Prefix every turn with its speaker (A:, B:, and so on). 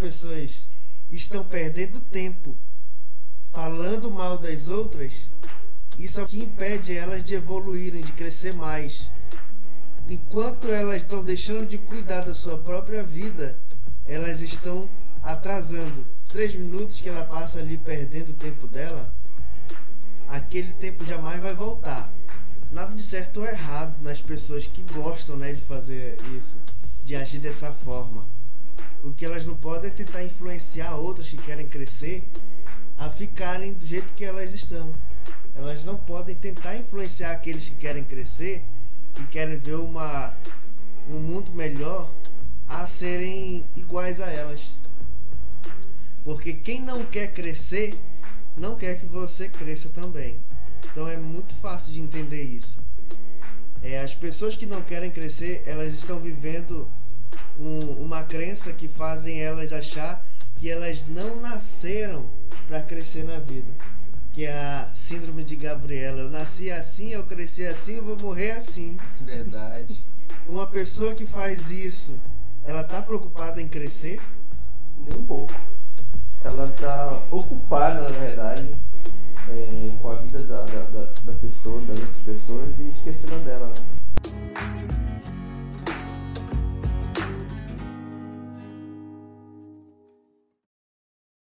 A: pessoas estão perdendo tempo falando mal das outras, isso é o que impede elas de evoluírem, de crescer mais. Enquanto elas estão deixando de cuidar da sua própria vida, elas estão atrasando. Três minutos que ela passa ali perdendo o tempo dela, aquele tempo jamais vai voltar. Nada de certo ou errado nas pessoas que gostam né, de fazer isso, de agir dessa forma. O que elas não podem é tentar influenciar outras que querem crescer a ficarem do jeito que elas estão. Elas não podem tentar influenciar aqueles que querem crescer, que querem ver uma, um mundo melhor, a serem iguais a elas. Porque quem não quer crescer, não quer que você cresça também. Então é muito fácil de entender isso. É, as pessoas que não querem crescer, elas estão vivendo uma crença que fazem elas achar que elas não nasceram para crescer na vida. Que é a síndrome de Gabriela. Eu nasci assim, eu cresci assim, eu vou morrer assim.
B: Verdade.
A: Uma pessoa que faz isso, ela tá preocupada em crescer?
B: Nem um pouco. Ela tá ocupada, na verdade, é, com a vida da, da, da pessoa, das outras pessoas e esquecendo dela.